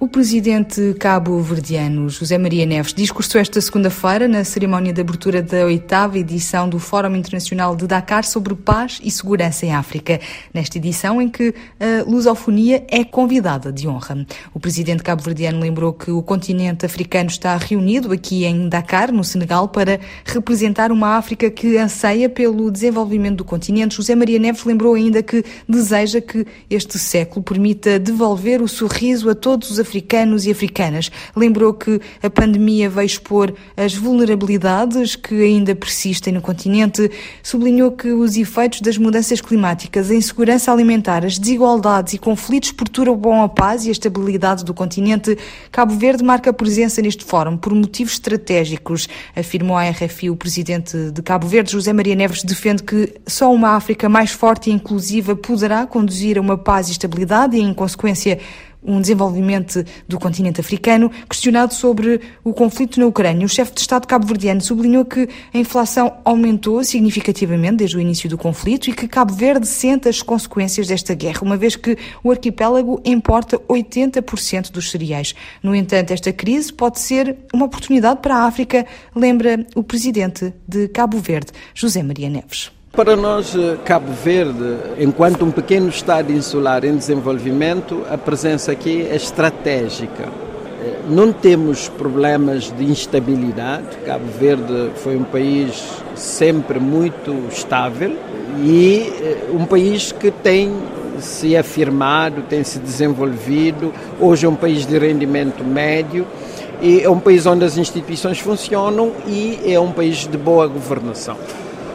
O presidente cabo-verdiano José Maria Neves discursou esta segunda-feira na cerimónia de abertura da oitava edição do Fórum Internacional de Dakar sobre Paz e Segurança em África, nesta edição em que a lusofonia é convidada de honra. O presidente cabo-verdiano lembrou que o continente africano está reunido aqui em Dakar, no Senegal, para representar uma África que anseia pelo desenvolvimento do continente. José Maria Neves lembrou ainda que deseja que este século permita devolver o sorriso a todos os africanos e africanas. Lembrou que a pandemia veio expor as vulnerabilidades que ainda persistem no continente. Sublinhou que os efeitos das mudanças climáticas, a insegurança alimentar, as desigualdades e conflitos perturbam a paz e a estabilidade do continente. Cabo Verde marca presença neste fórum por motivos estratégicos, afirmou à RFI o presidente de Cabo Verde, José Maria Neves, defende que só uma África mais forte e inclusiva poderá conduzir a uma paz e estabilidade e, em consequência, um desenvolvimento do continente africano. Questionado sobre o conflito na Ucrânia, o chefe de Estado cabo-verdiano sublinhou que a inflação aumentou significativamente desde o início do conflito e que Cabo Verde sente as consequências desta guerra, uma vez que o arquipélago importa 80% dos cereais. No entanto, esta crise pode ser uma oportunidade para a África, lembra o presidente de Cabo Verde, José Maria Neves. Para nós, eh, Cabo Verde, enquanto um pequeno Estado insular em desenvolvimento, a presença aqui é estratégica. Eh, não temos problemas de instabilidade. Cabo Verde foi um país sempre muito estável e eh, um país que tem se afirmado, tem se desenvolvido. Hoje é um país de rendimento médio e é um país onde as instituições funcionam e é um país de boa governação.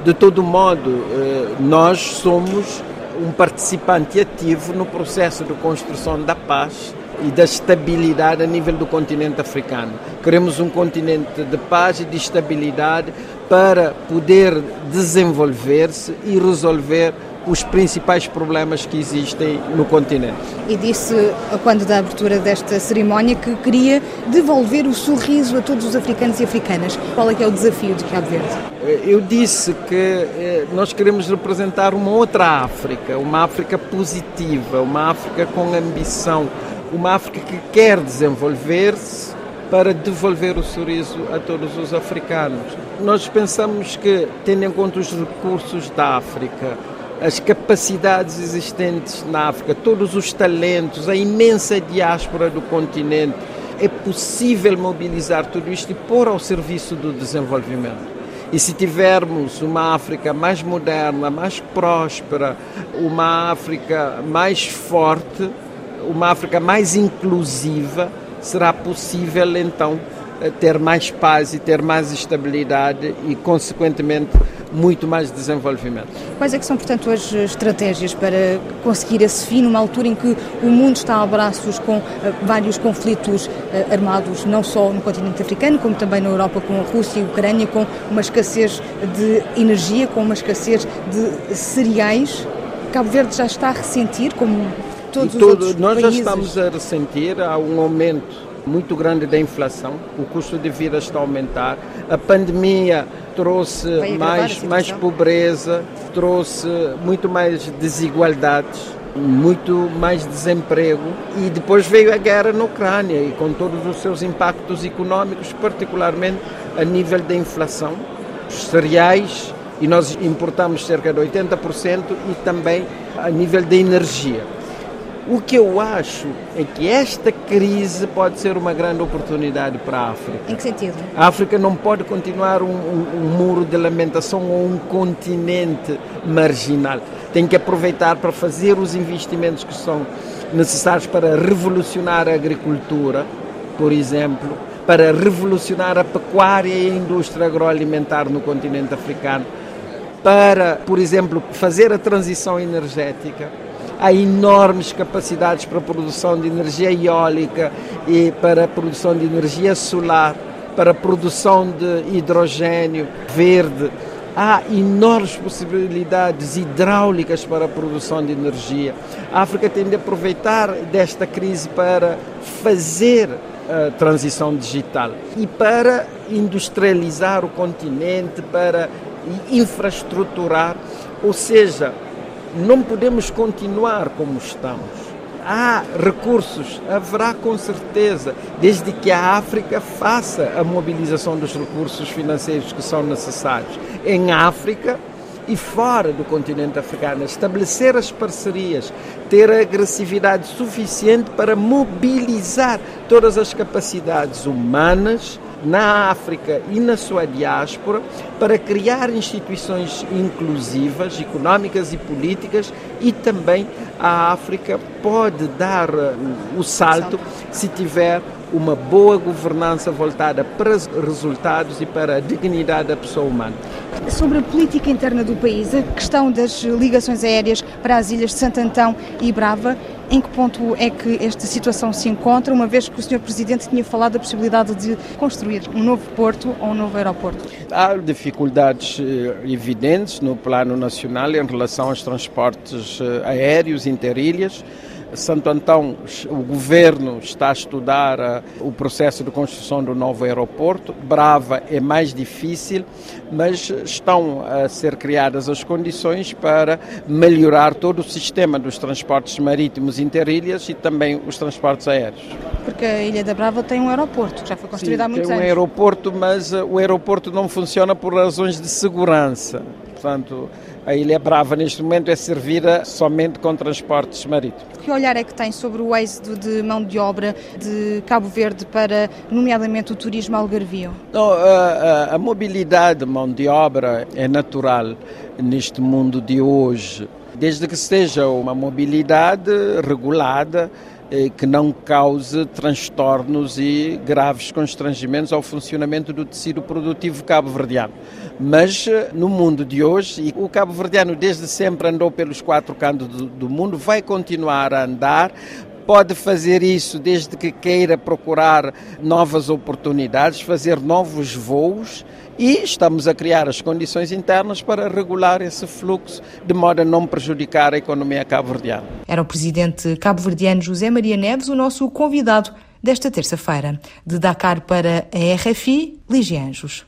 De todo modo, eh, nós somos um participante ativo no processo de construção da paz e da estabilidade a nível do continente africano. Queremos um continente de paz e de estabilidade para poder desenvolver-se e resolver os principais problemas que existem no continente. E disse, quando da abertura desta cerimónia, que queria devolver o sorriso a todos os africanos e africanas. Qual é que é o desafio de Cabo Verde? Eh, eu disse que eh, nós queremos representar uma outra África, uma África positiva, uma África com ambição, uma África que quer desenvolver-se para devolver o sorriso a todos os africanos. Nós pensamos que, tendo em conta os recursos da África, as capacidades existentes na África, todos os talentos, a imensa diáspora do continente. É possível mobilizar tudo isto e pôr ao serviço do desenvolvimento. E se tivermos uma África mais moderna, mais próspera, uma África mais forte, uma África mais inclusiva, será possível então ter mais paz e ter mais estabilidade e, consequentemente, muito mais desenvolvimento. Quais é que são, portanto, as estratégias para conseguir esse fim numa altura em que o mundo está a braços com uh, vários conflitos uh, armados, não só no continente africano, como também na Europa com a Rússia e a Ucrânia, com uma escassez de energia, com uma escassez de cereais? Cabo Verde já está a ressentir, como todos os outros nós países? já estamos a ressentir, há um aumento muito grande da inflação, o custo de vida está a aumentar, a pandemia trouxe mais, mais pobreza, trouxe muito mais desigualdades, muito mais desemprego e depois veio a guerra na Ucrânia e com todos os seus impactos econômicos, particularmente a nível da inflação, os cereais, e nós importamos cerca de 80% e também a nível da energia. O que eu acho é que esta crise pode ser uma grande oportunidade para a África. Em que sentido? A África não pode continuar um, um, um muro de lamentação ou um continente marginal. Tem que aproveitar para fazer os investimentos que são necessários para revolucionar a agricultura, por exemplo, para revolucionar a pecuária e a indústria agroalimentar no continente africano, para, por exemplo, fazer a transição energética há enormes capacidades para a produção de energia eólica e para a produção de energia solar, para a produção de hidrogênio verde. Há enormes possibilidades hidráulicas para a produção de energia. A África tem de aproveitar desta crise para fazer a transição digital e para industrializar o continente, para infraestruturar, ou seja, não podemos continuar como estamos. Há recursos, haverá com certeza, desde que a África faça a mobilização dos recursos financeiros que são necessários. Em África, e fora do continente africano, estabelecer as parcerias, ter a agressividade suficiente para mobilizar todas as capacidades humanas na África e na sua diáspora para criar instituições inclusivas, económicas e políticas e também a África pode dar uh, o salto se tiver uma boa governança voltada para resultados e para a dignidade da pessoa humana. Sobre a política interna do país, a questão das ligações aéreas para as ilhas de Santo Antão e Brava, em que ponto é que esta situação se encontra, uma vez que o Sr. Presidente tinha falado da possibilidade de construir um novo porto ou um novo aeroporto? Há dificuldades eh, evidentes no plano nacional em relação aos transportes eh, aéreos interilhas. Santo Antão, o governo está a estudar uh, o processo de construção do novo aeroporto. Brava é mais difícil, mas estão a ser criadas as condições para melhorar todo o sistema dos transportes marítimos interilhas e também os transportes aéreos. Porque a Ilha da Brava tem um aeroporto, que já foi construído Sim, há muitos tem um anos. aeroporto, mas uh, o aeroporto não funciona por razões de segurança. Portanto, a Ilha Brava neste momento é servida somente com transportes marítimos. Que olhar é que tem sobre o êxito de mão de obra de Cabo Verde para, nomeadamente, o turismo algarvio? Não, a, a, a mobilidade de mão de obra é natural neste mundo de hoje, desde que seja uma mobilidade regulada eh, que não cause transtornos e graves constrangimentos ao funcionamento do tecido produtivo cabo-verdiano. Mas eh, no mundo de hoje, e o cabo-verdiano desde sempre andou pelos quatro cantos do, do mundo, vai continuar a andar pode fazer isso desde que queira procurar novas oportunidades, fazer novos voos e estamos a criar as condições internas para regular esse fluxo de modo a não prejudicar a economia cabo-verdiana. Era o presidente cabo-verdiano José Maria Neves o nosso convidado desta terça-feira. De Dakar para a RFI, Ligia Anjos.